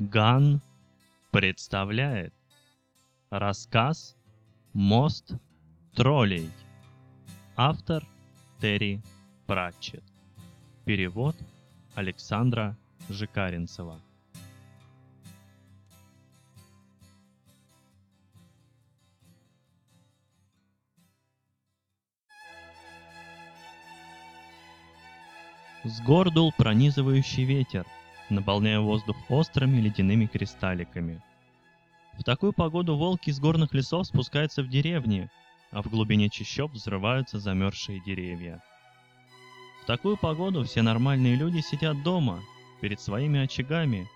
Ган представляет рассказ «Мост троллей». Автор Терри Пратчет. Перевод Александра Жикаринцева. С гор дул пронизывающий ветер, наполняя воздух острыми ледяными кристалликами. В такую погоду волки из горных лесов спускаются в деревни, а в глубине чащоб взрываются замерзшие деревья. В такую погоду все нормальные люди сидят дома, перед своими очагами,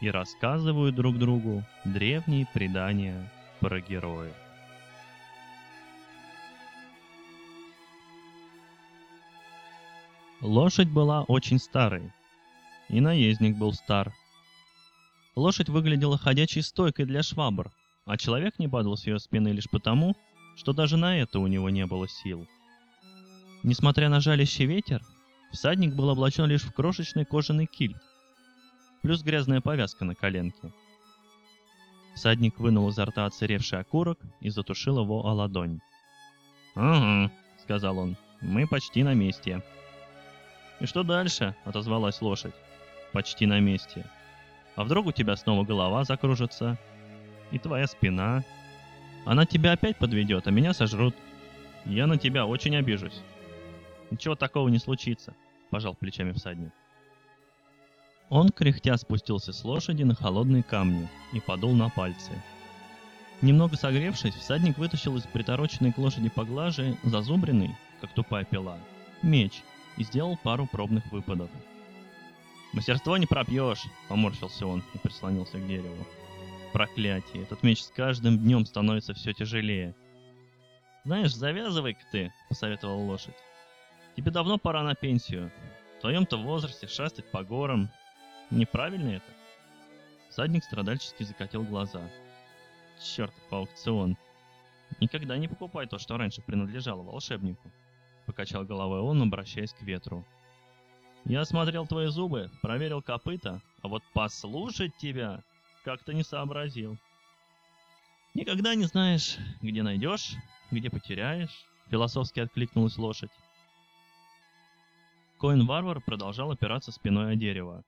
и рассказывают друг другу древние предания про героев. Лошадь была очень старой, и наездник был стар. Лошадь выглядела ходячей стойкой для швабр, а человек не падал с ее спины лишь потому, что даже на это у него не было сил. Несмотря на жалящий ветер, всадник был облачен лишь в крошечный кожаный кильт, плюс грязная повязка на коленке. Всадник вынул изо рта оцаревший окурок и затушил его о ладонь. «Ага», — сказал он, — «мы почти на месте». «И что дальше?» — отозвалась лошадь. «Почти на месте. А вдруг у тебя снова голова закружится? И твоя спина? Она тебя опять подведет, а меня сожрут. Я на тебя очень обижусь». «Ничего такого не случится», — пожал плечами всадник. Он, кряхтя, спустился с лошади на холодные камни и подул на пальцы. Немного согревшись, всадник вытащил из притороченной к лошади поглажи зазубренный, как тупая пила, меч и сделал пару пробных выпадов. «Мастерство не пропьешь!» — поморщился он и прислонился к дереву. «Проклятие! Этот меч с каждым днем становится все тяжелее!» «Знаешь, завязывай-ка ты!» — посоветовала лошадь. «Тебе давно пора на пенсию. В твоем-то возрасте шастать по горам. Неправильно это?» Садник страдальчески закатил глаза. «Чертов аукцион! Никогда не покупай то, что раньше принадлежало волшебнику!» покачал головой он, обращаясь к ветру. Я осмотрел твои зубы, проверил копыта, а вот послушать тебя как-то не сообразил. Никогда не знаешь, где найдешь, где потеряешь, философски откликнулась лошадь. Коин-варвар продолжал опираться спиной о дерево.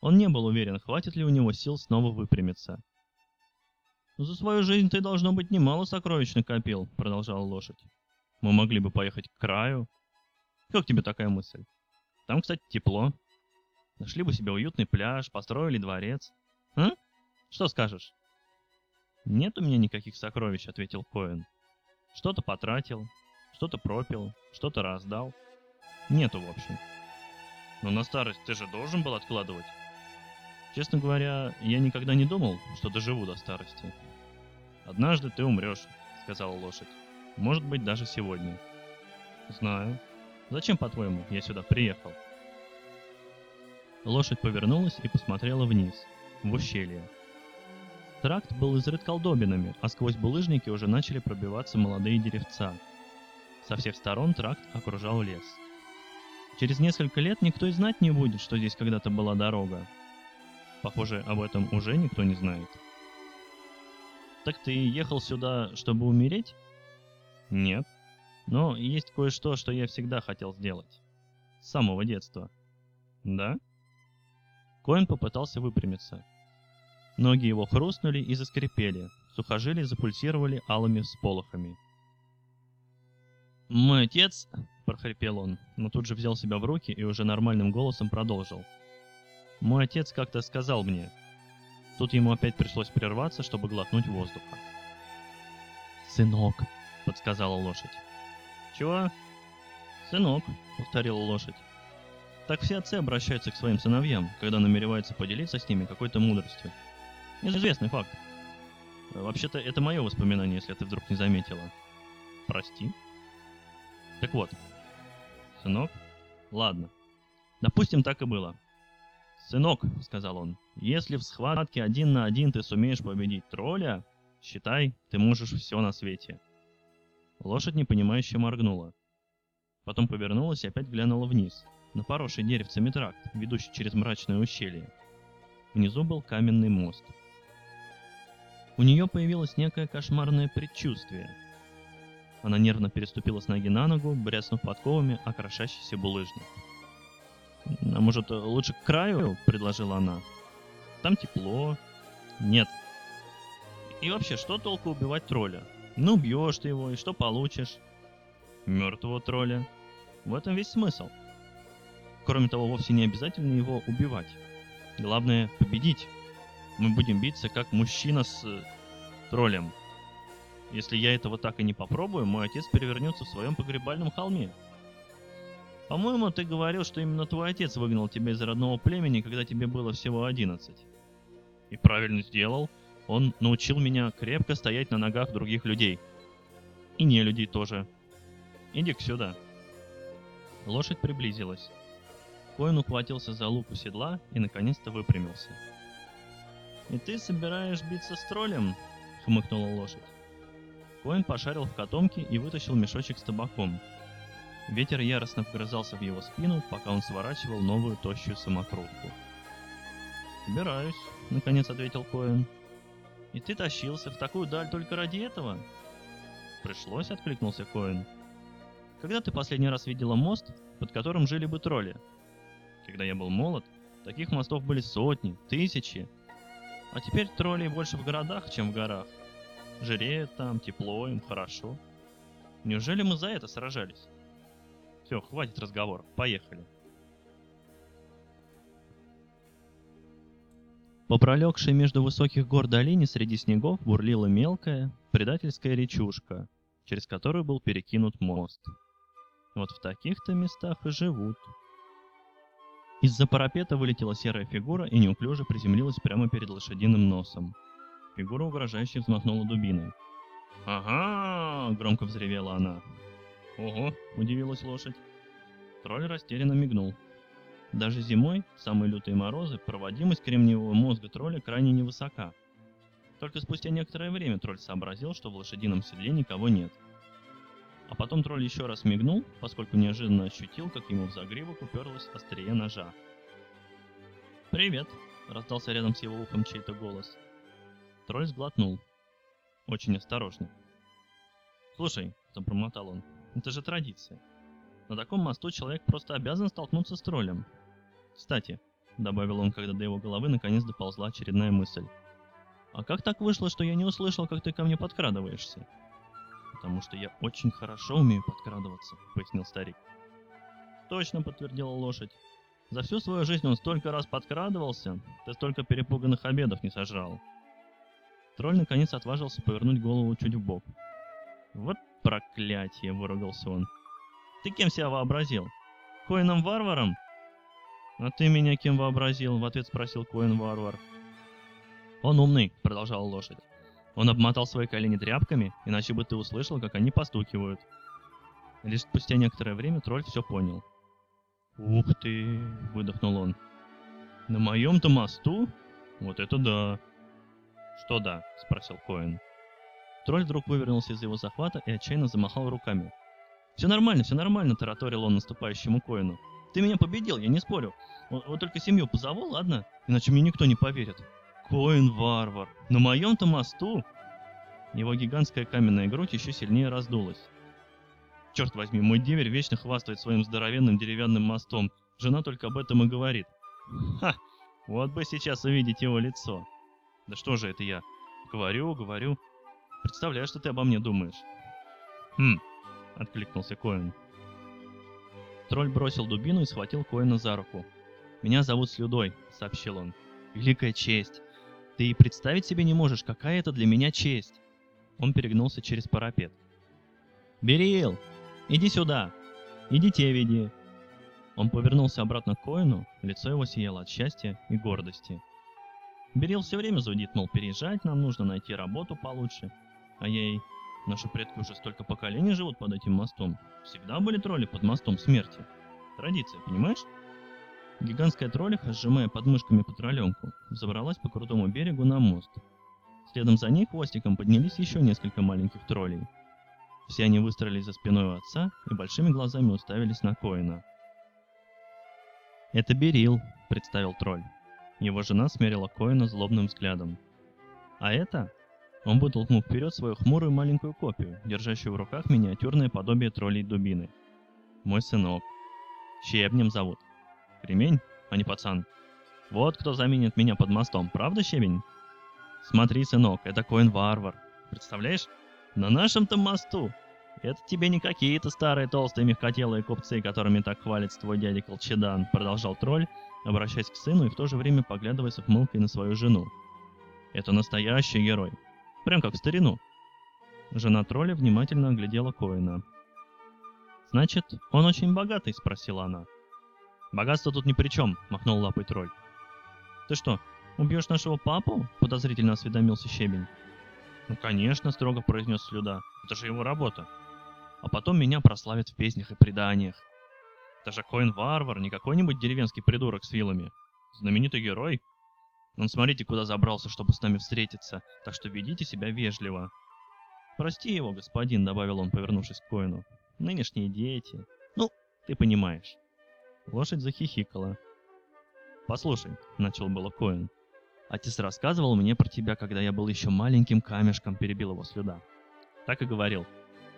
Он не был уверен, хватит ли у него сил снова выпрямиться. «За свою жизнь ты, должно быть, немало сокровищ накопил», — продолжала лошадь. Мы могли бы поехать к краю. Как тебе такая мысль? Там, кстати, тепло. Нашли бы себе уютный пляж, построили дворец. А? Что скажешь? Нет у меня никаких сокровищ, ответил Коэн. Что-то потратил, что-то пропил, что-то раздал. Нету, в общем. Но на старость ты же должен был откладывать. Честно говоря, я никогда не думал, что доживу до старости. Однажды ты умрешь, сказала лошадь. Может быть, даже сегодня. Знаю. Зачем, по-твоему, я сюда приехал? Лошадь повернулась и посмотрела вниз, в ущелье. Тракт был изрыт колдобинами, а сквозь булыжники уже начали пробиваться молодые деревца. Со всех сторон тракт окружал лес. Через несколько лет никто и знать не будет, что здесь когда-то была дорога. Похоже, об этом уже никто не знает. Так ты ехал сюда, чтобы умереть? Нет. Но есть кое-что, что я всегда хотел сделать. С самого детства. Да? Коин попытался выпрямиться. Ноги его хрустнули и заскрипели, сухожилия запульсировали алыми всполохами. «Мой отец...» — прохрипел он, но тут же взял себя в руки и уже нормальным голосом продолжил. «Мой отец как-то сказал мне...» Тут ему опять пришлось прерваться, чтобы глотнуть воздуха. «Сынок», подсказала лошадь. Чего? Сынок, повторила лошадь. Так все отцы обращаются к своим сыновьям, когда намереваются поделиться с ними какой-то мудростью. Известный факт. Вообще-то это мое воспоминание, если ты вдруг не заметила. Прости. Так вот, сынок, ладно. Допустим, так и было. «Сынок», — сказал он, — «если в схватке один на один ты сумеешь победить тролля, считай, ты можешь все на свете. Лошадь непонимающе моргнула. Потом повернулась и опять глянула вниз, на поросший деревцами тракт, ведущий через мрачное ущелье. Внизу был каменный мост. У нее появилось некое кошмарное предчувствие. Она нервно переступила с ноги на ногу, бряснув подковами о крошащийся булыжник. «А может, лучше к краю?» — предложила она. «Там тепло». «Нет». «И вообще, что толку убивать тролля? Ну, убьешь ты его, и что получишь?» «Мертвого тролля». В этом весь смысл. Кроме того, вовсе не обязательно его убивать. Главное — победить. Мы будем биться как мужчина с э, троллем. Если я этого так и не попробую, мой отец перевернется в своем погребальном холме. По-моему, ты говорил, что именно твой отец выгнал тебя из родного племени, когда тебе было всего 11. И правильно сделал. Он научил меня крепко стоять на ногах других людей. И не людей тоже. Иди-ка сюда. Лошадь приблизилась. Коин ухватился за луку седла и наконец-то выпрямился. «И ты собираешь биться с троллем?» — хмыкнула лошадь. Коин пошарил в котомке и вытащил мешочек с табаком. Ветер яростно вгрызался в его спину, пока он сворачивал новую тощую самокрутку. «Собираюсь», — наконец ответил Коэн. «И ты тащился в такую даль только ради этого?» «Пришлось», — откликнулся Коэн. «Когда ты последний раз видела мост, под которым жили бы тролли?» «Когда я был молод, таких мостов были сотни, тысячи. А теперь троллей больше в городах, чем в горах. Жиреют там, тепло, им хорошо. Неужели мы за это сражались?» Все, хватит разговор, поехали. По пролегшей между высоких гор долине среди снегов бурлила мелкая, предательская речушка, через которую был перекинут мост. Вот в таких-то местах и живут. Из-за парапета вылетела серая фигура и неуклюже приземлилась прямо перед лошадиным носом. Фигура угрожающе взмахнула дубиной. «Ага!» — громко взревела она. «Ого!» – удивилась лошадь. Тролль растерянно мигнул. Даже зимой, в самые лютые морозы, проводимость кремниевого мозга тролля крайне невысока. Только спустя некоторое время тролль сообразил, что в лошадином седле никого нет. А потом тролль еще раз мигнул, поскольку неожиданно ощутил, как ему в загривок уперлась острие ножа. «Привет!» — раздался рядом с его ухом чей-то голос. Тролль сглотнул. Очень осторожно. «Слушай», — забормотал он, это же традиция. На таком мосту человек просто обязан столкнуться с троллем. Кстати, добавил он, когда до его головы наконец доползла очередная мысль. А как так вышло, что я не услышал, как ты ко мне подкрадываешься? Потому что я очень хорошо умею подкрадываться, пояснил старик. Точно, подтвердила лошадь. За всю свою жизнь он столько раз подкрадывался, ты столько перепуганных обедов не сожрал. Тролль наконец отважился повернуть голову чуть в бок. Вот проклятие, выругался он. Ты кем себя вообразил? Коином-варваром? А ты меня кем вообразил? В ответ спросил Коин-варвар. Он умный, продолжала лошадь. Он обмотал свои колени тряпками, иначе бы ты услышал, как они постукивают. Лишь спустя некоторое время тролль все понял. «Ух ты!» — выдохнул он. «На моем-то мосту? Вот это да!» «Что да?» — спросил Коин. Тролль вдруг вывернулся из его захвата и отчаянно замахал руками. «Все нормально, все нормально», — тараторил он наступающему Коину. «Ты меня победил, я не спорю. Вот, вот только семью позову, ладно? Иначе мне никто не поверит». «Коин варвар! На моем-то мосту!» Его гигантская каменная грудь еще сильнее раздулась. Черт возьми, мой деверь вечно хвастает своим здоровенным деревянным мостом. Жена только об этом и говорит. Ха! Вот бы сейчас увидеть его лицо. Да что же это я? Говорю, говорю. Представляю, что ты обо мне думаешь. Хм, откликнулся Коэн. Тролль бросил дубину и схватил Коэна за руку. «Меня зовут Слюдой», — сообщил он. «Великая честь! Ты и представить себе не можешь, какая это для меня честь!» Он перегнулся через парапет. «Берил! Иди сюда! Иди те веди!» Он повернулся обратно к Коину, лицо его сияло от счастья и гордости. Берил все время зудит, мол, переезжать нам нужно, найти работу получше. А ей, наши предки уже столько поколений живут под этим мостом. Всегда были тролли под мостом смерти. Традиция, понимаешь? Гигантская троллиха, сжимая подмышками патроленку, забралась по крутому берегу на мост. Следом за ней хвостиком поднялись еще несколько маленьких троллей. Все они выстроились за спиной у отца и большими глазами уставились на Коина. «Это Берил», — представил тролль. Его жена смерила Коина злобным взглядом. А это... Он вытолкнул вперед свою хмурую маленькую копию, держащую в руках миниатюрное подобие троллей дубины. Мой сынок. Щебнем зовут. Кремень, а не пацан. Вот кто заменит меня под мостом, правда, Щебень? Смотри, сынок, это Коин-варвар. Представляешь? На нашем-то мосту. Это тебе не какие-то старые толстые мягкотелые купцы, которыми так хвалится твой дядя Колчедан, продолжал тролль, обращаясь к сыну и в то же время поглядывая с ухмылкой на свою жену. Это настоящий герой. Прям как в старину. Жена тролля внимательно оглядела Коина. «Значит, он очень богатый?» — спросила она. «Богатство тут ни при чем», — махнул лапой тролль. «Ты что, убьешь нашего папу?» — подозрительно осведомился Щебень. «Ну, конечно», — строго произнес Слюда. «Это же его работа. А потом меня прославят в песнях и преданиях. Это же Коин-варвар, не какой-нибудь деревенский придурок с вилами. Знаменитый герой. Он смотрите, куда забрался, чтобы с нами встретиться, так что ведите себя вежливо. Прости его, господин, добавил он, повернувшись к Коину. Нынешние дети. Ну, ты понимаешь. Лошадь захихикала. «Послушай», — начал было Коин. «Отец рассказывал мне про тебя, когда я был еще маленьким камешком», — перебил его слюда. Так и говорил.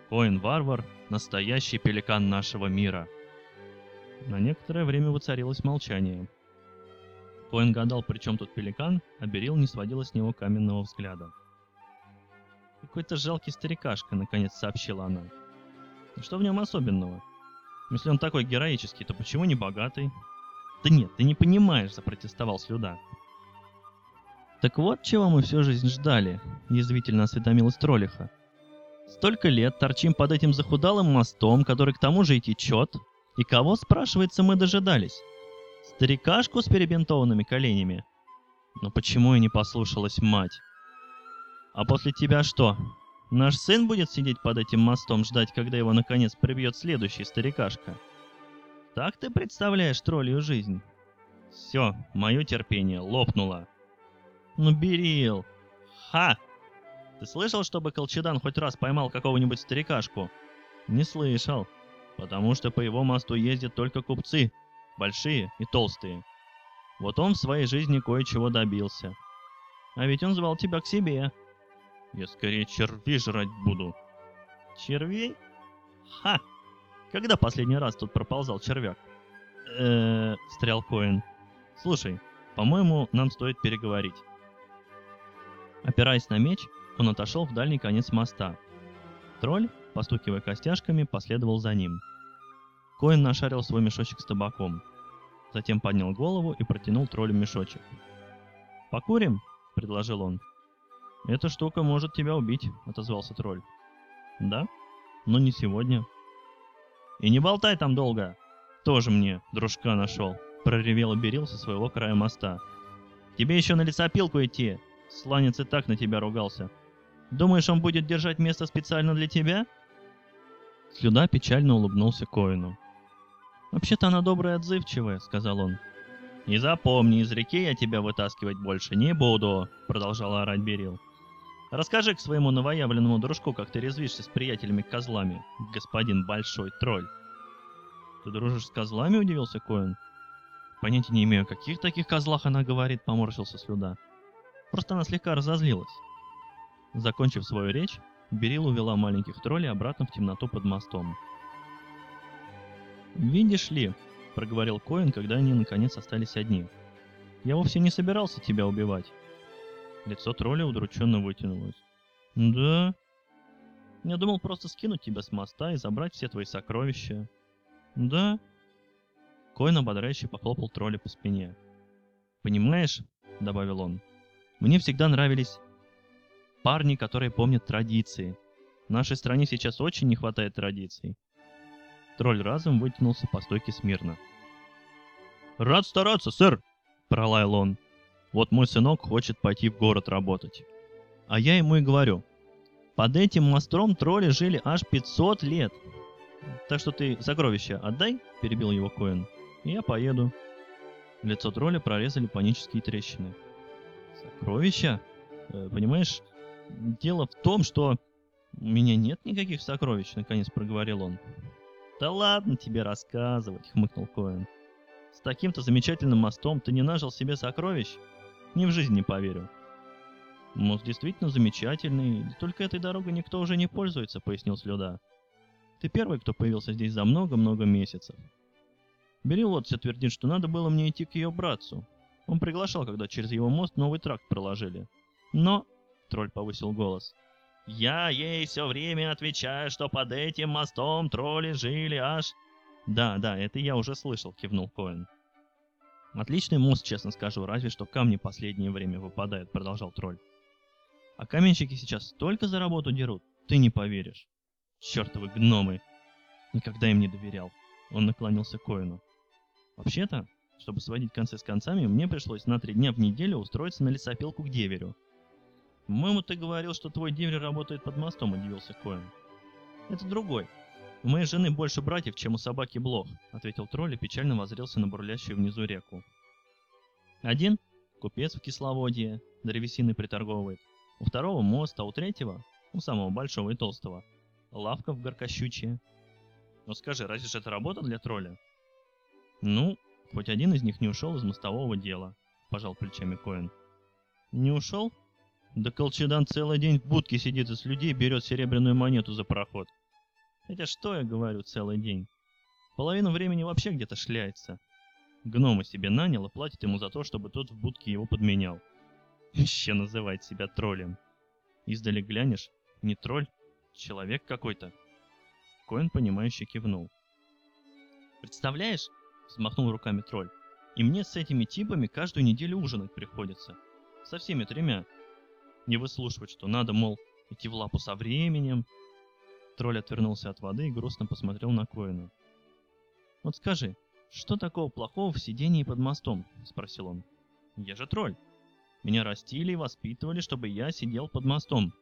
«Коин-варвар — настоящий пеликан нашего мира». На некоторое время воцарилось молчание. Коин гадал, при чем тут пеликан, а Берил не сводила с него каменного взгляда. «Какой-то жалкий старикашка», — наконец сообщила она. «Что в нем особенного? Если он такой героический, то почему не богатый?» «Да нет, ты не понимаешь», — запротестовал Слюда. «Так вот, чего мы всю жизнь ждали», — язвительно осведомилась Троллиха. «Столько лет торчим под этим захудалым мостом, который к тому же и течет, и кого, спрашивается, мы дожидались? Старикашку с перебинтованными коленями? Но почему и не послушалась мать? А после тебя что? Наш сын будет сидеть под этим мостом, ждать, когда его наконец прибьет следующий старикашка?» Так ты представляешь троллью жизнь? Все, мое терпение лопнуло. Ну, Берил! Ха! Ты слышал, чтобы Колчедан хоть раз поймал какого-нибудь старикашку? Не слышал. Потому что по его мосту ездят только купцы. Большие и толстые. Вот он в своей жизни кое-чего добился. А ведь он звал тебя к себе. Я скорее червей жрать буду. Червей? Ха! Когда последний раз тут проползал червяк? Эээ, встрял Коин. Слушай, по-моему, нам стоит переговорить. Опираясь на меч, он отошел в дальний конец моста. Тролль, постукивая костяшками, последовал за ним. Коин нашарил свой мешочек с табаком. Затем поднял голову и протянул троллю мешочек. «Покурим?» — предложил он. «Эта штука может тебя убить», — отозвался тролль. «Да? Но не сегодня», и не болтай там долго. Тоже мне дружка нашел. Проревел Берил со своего края моста. Тебе еще на лесопилку идти. Сланец и так на тебя ругался. Думаешь, он будет держать место специально для тебя? Слюда печально улыбнулся Коину. «Вообще-то она добрая и отзывчивая», — сказал он. «И запомни, из реки я тебя вытаскивать больше не буду», — продолжал орать Берил. Расскажи к своему новоявленному дружку, как ты резвишься с приятелями-козлами, господин Большой Тролль. Ты дружишь с козлами, удивился Коэн. Понятия не имею, о каких таких козлах она говорит, поморщился Слюда. Просто она слегка разозлилась. Закончив свою речь, Берил увела маленьких троллей обратно в темноту под мостом. «Видишь ли», — проговорил Коэн, когда они наконец остались одни, — «я вовсе не собирался тебя убивать. Лицо тролля удрученно вытянулось. «Да?» «Я думал просто скинуть тебя с моста и забрать все твои сокровища». «Да?» Коин ободряюще похлопал тролля по спине. «Понимаешь?» — добавил он. «Мне всегда нравились парни, которые помнят традиции. В нашей стране сейчас очень не хватает традиций». Тролль разом вытянулся по стойке смирно. «Рад стараться, сэр!» — пролаял он. Вот мой сынок хочет пойти в город работать. А я ему и говорю, под этим мостом тролли жили аж 500 лет. Так что ты сокровища отдай, перебил его Коэн, и я поеду. Лицо тролля прорезали панические трещины. Сокровища? Э, понимаешь, дело в том, что у меня нет никаких сокровищ, наконец проговорил он. Да ладно тебе рассказывать, хмыкнул Коэн. С таким-то замечательным мостом ты не нажил себе сокровищ? Ни в жизни не поверю. Мост действительно замечательный, только этой дорогой никто уже не пользуется, пояснил Слюда. Ты первый, кто появился здесь за много-много месяцев. Берилот все твердит, что надо было мне идти к ее братцу. Он приглашал, когда через его мост новый тракт проложили. Но, тролль повысил голос, я ей все время отвечаю, что под этим мостом тролли жили аж... Да, да, это я уже слышал, кивнул Коэн. Отличный мост, честно скажу, разве что камни последнее время выпадают, продолжал тролль. А каменщики сейчас столько за работу дерут, ты не поверишь. Чертовы гномы! Никогда им не доверял. Он наклонился к Коину. Вообще-то, чтобы сводить концы с концами, мне пришлось на три дня в неделю устроиться на лесопилку к деверю. «По-моему, ты говорил, что твой деверь работает под мостом», — удивился Коэн. «Это другой. У моей жены больше братьев, чем у собаки Блох», — ответил тролль и печально возрился на бурлящую внизу реку. «Один — купец в кисловодье, древесины приторговывает. У второго — мост, а у третьего — у самого большого и толстого — лавка в горкощучье. Но скажи, разве же это работа для тролля? Ну, хоть один из них не ушел из мостового дела, пожал плечами Коэн. Не ушел? Да Колчедан целый день в будке сидит и с людей берет серебряную монету за проход. Хотя что я говорю целый день? Половину времени вообще где-то шляется. Гнома себе нанял и платит ему за то, чтобы тот в будке его подменял. Еще называет себя троллем. Издали глянешь, не тролль, Человек какой-то. Коэн, понимающе кивнул. Представляешь, взмахнул руками тролль. И мне с этими типами каждую неделю ужинать приходится. Со всеми тремя. Не выслушивать, что надо, мол, идти в лапу со временем. Тролль отвернулся от воды и грустно посмотрел на Коэна. «Вот скажи, что такого плохого в сидении под мостом?» – спросил он. «Я же тролль. Меня растили и воспитывали, чтобы я сидел под мостом.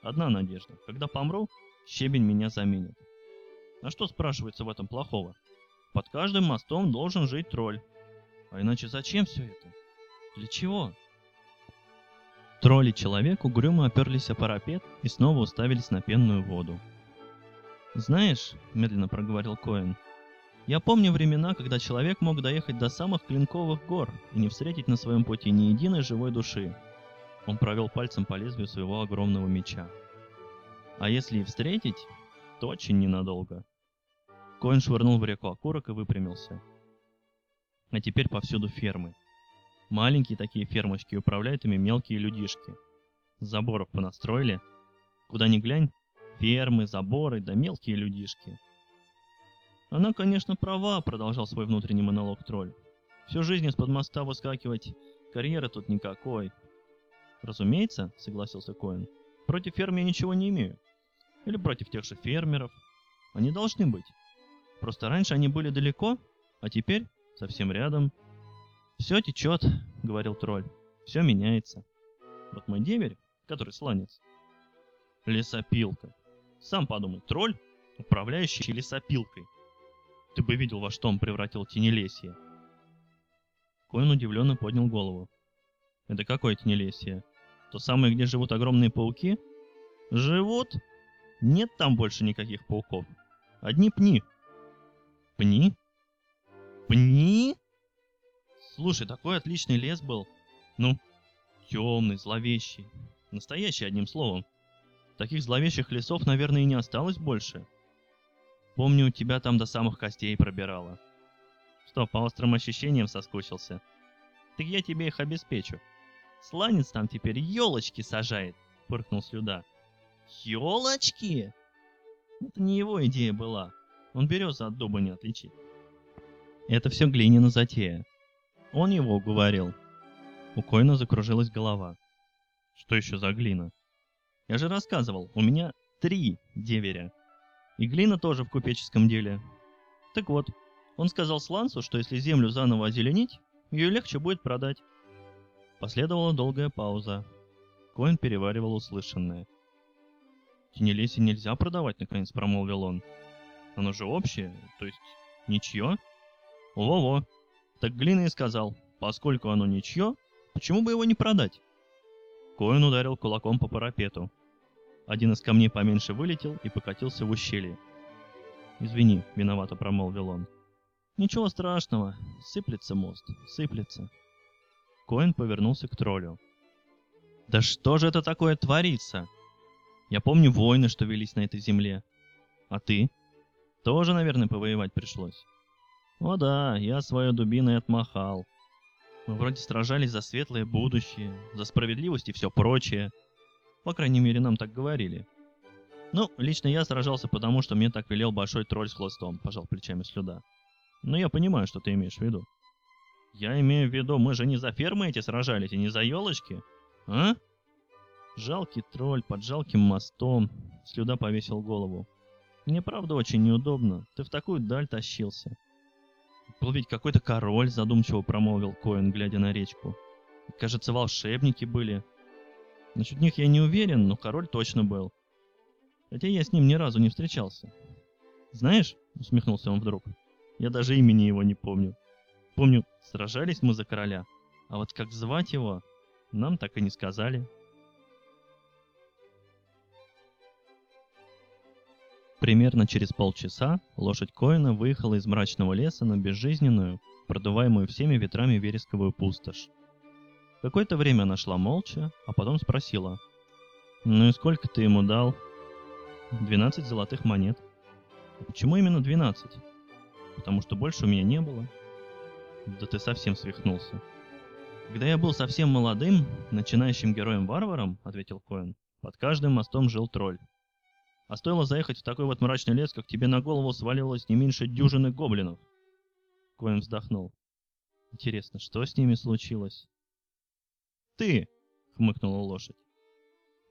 Одна надежда. Когда помру, щебень меня заменит. А что спрашивается в этом плохого? Под каждым мостом должен жить тролль. А иначе зачем все это? Для чего? Тролли человек угрюмо оперлись о парапет и снова уставились на пенную воду. «Знаешь», — медленно проговорил Коэн, — «я помню времена, когда человек мог доехать до самых клинковых гор и не встретить на своем пути ни единой живой души. Он провел пальцем по лезвию своего огромного меча. А если и встретить, то очень ненадолго. Коин швырнул в реку окурок и выпрямился. А теперь повсюду фермы. Маленькие такие фермочки, управляют ими мелкие людишки. Заборов понастроили. Куда ни глянь, фермы, заборы, да мелкие людишки. Она, конечно, права, продолжал свой внутренний монолог тролль. Всю жизнь из-под моста выскакивать, карьеры тут никакой, Разумеется, согласился Коэн. Против ферм я ничего не имею. Или против тех же фермеров. Они должны быть. Просто раньше они были далеко, а теперь совсем рядом. Все течет, говорил тролль. Все меняется. Вот мой деверь, который сланец. Лесопилка. Сам подумай, тролль, управляющий лесопилкой. Ты бы видел, во что он превратил тенелесье. Коин удивленно поднял голову. Это какое тенелесье? То самое, где живут огромные пауки? Живут? Нет там больше никаких пауков. Одни пни. Пни? Пни? Слушай, такой отличный лес был. Ну, темный, зловещий. Настоящий, одним словом. Таких зловещих лесов, наверное, и не осталось больше. Помню, тебя там до самых костей пробирало. Что, по острым ощущениям соскучился? Так я тебе их обеспечу. Сланец там теперь елочки сажает, фыркнул Слюда. Елочки? Это не его идея была. Он березу от дуба не отличит. Это все Глинина затея. Он его уговорил. У Койна закружилась голова. Что еще за глина? Я же рассказывал, у меня три деверя. И глина тоже в купеческом деле. Так вот, он сказал Слансу, что если землю заново озеленить, ее легче будет продать. Последовала долгая пауза. Коин переваривал услышанное. «Тенелесье нельзя продавать», — наконец промолвил он. «Оно же общее, то есть ничье?» «Во-во!» Так Глина и сказал, поскольку оно ничье, почему бы его не продать? Коин ударил кулаком по парапету. Один из камней поменьше вылетел и покатился в ущелье. «Извини», — виновато промолвил он. Ничего страшного, сыплется мост, сыплется. Коин повернулся к троллю. Да что же это такое творится? Я помню войны, что велись на этой земле. А ты? Тоже, наверное, повоевать пришлось. О да, я свое дубиной отмахал. Мы вроде сражались за светлое будущее, за справедливость и все прочее. По крайней мере, нам так говорили. Ну, лично я сражался потому, что мне так велел большой тролль с хлыстом, пожал плечами слюда. Но я понимаю, что ты имеешь в виду. Я имею в виду, мы же не за фермы эти сражались и не за елочки, а? Жалкий тролль под жалким мостом. Слюда повесил голову. Мне правда очень неудобно. Ты в такую даль тащился. Был ведь какой-то король, задумчиво промолвил Коэн, глядя на речку. Кажется, волшебники были. Насчет них я не уверен, но король точно был. Хотя я с ним ни разу не встречался. Знаешь, усмехнулся он вдруг, я даже имени его не помню. Помню, сражались мы за короля, а вот как звать его, нам так и не сказали. Примерно через полчаса лошадь Коина выехала из мрачного леса на безжизненную, продуваемую всеми ветрами вересковую пустошь. Какое-то время она шла молча, а потом спросила. «Ну и сколько ты ему дал?» «Двенадцать золотых монет». «Почему именно двенадцать?» «Потому что больше у меня не было». «Да ты совсем свихнулся». «Когда я был совсем молодым, начинающим героем-варваром», — ответил Коэн, — «под каждым мостом жил тролль. А стоило заехать в такой вот мрачный лес, как тебе на голову свалилось не меньше дюжины гоблинов». Коэн вздохнул. «Интересно, что с ними случилось?» «Ты!» — хмыкнула лошадь.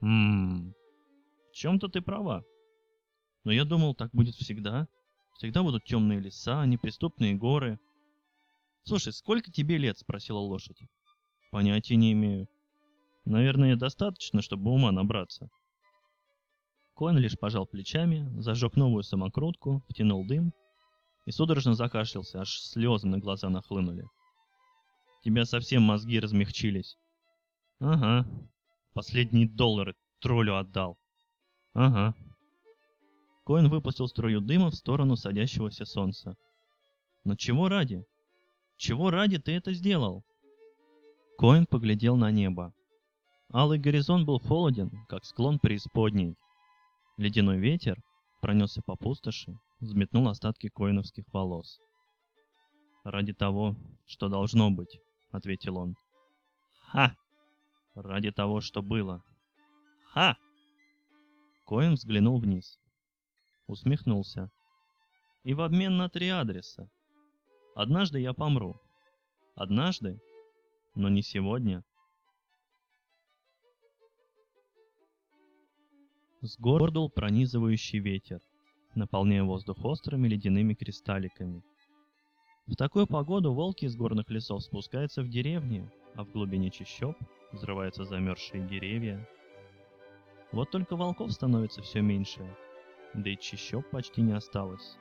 «Ммм, в чем-то ты права. Но я думал, так будет всегда. Всегда будут темные леса, неприступные горы». «Слушай, сколько тебе лет?» — спросила лошадь. Понятия не имею. Наверное, достаточно, чтобы ума набраться. Коэн лишь пожал плечами, зажег новую самокрутку, втянул дым и судорожно закашлялся, аж слезы на глаза нахлынули. Тебя совсем мозги размягчились. Ага. Последние доллары троллю отдал. Ага. Коэн выпустил струю дыма в сторону садящегося солнца. Но чего ради? Чего ради ты это сделал? Коин поглядел на небо. Алый горизонт был холоден, как склон преисподней. Ледяной ветер пронесся по пустоши, взметнул остатки коиновских волос. «Ради того, что должно быть», — ответил он. «Ха! Ради того, что было. Ха!» Коин взглянул вниз. Усмехнулся. «И в обмен на три адреса. Однажды я помру. Однажды но не сегодня. С гор дул пронизывающий ветер, наполняя воздух острыми ледяными кристалликами. В такую погоду волки из горных лесов спускаются в деревни, а в глубине чащоб взрываются замерзшие деревья. Вот только волков становится все меньше, да и чащоб почти не осталось.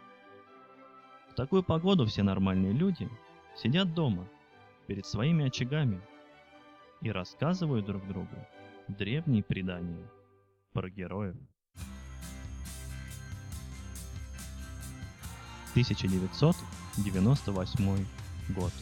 В такую погоду все нормальные люди сидят дома – перед своими очагами и рассказывают друг другу древние предания про героев. 1998 год.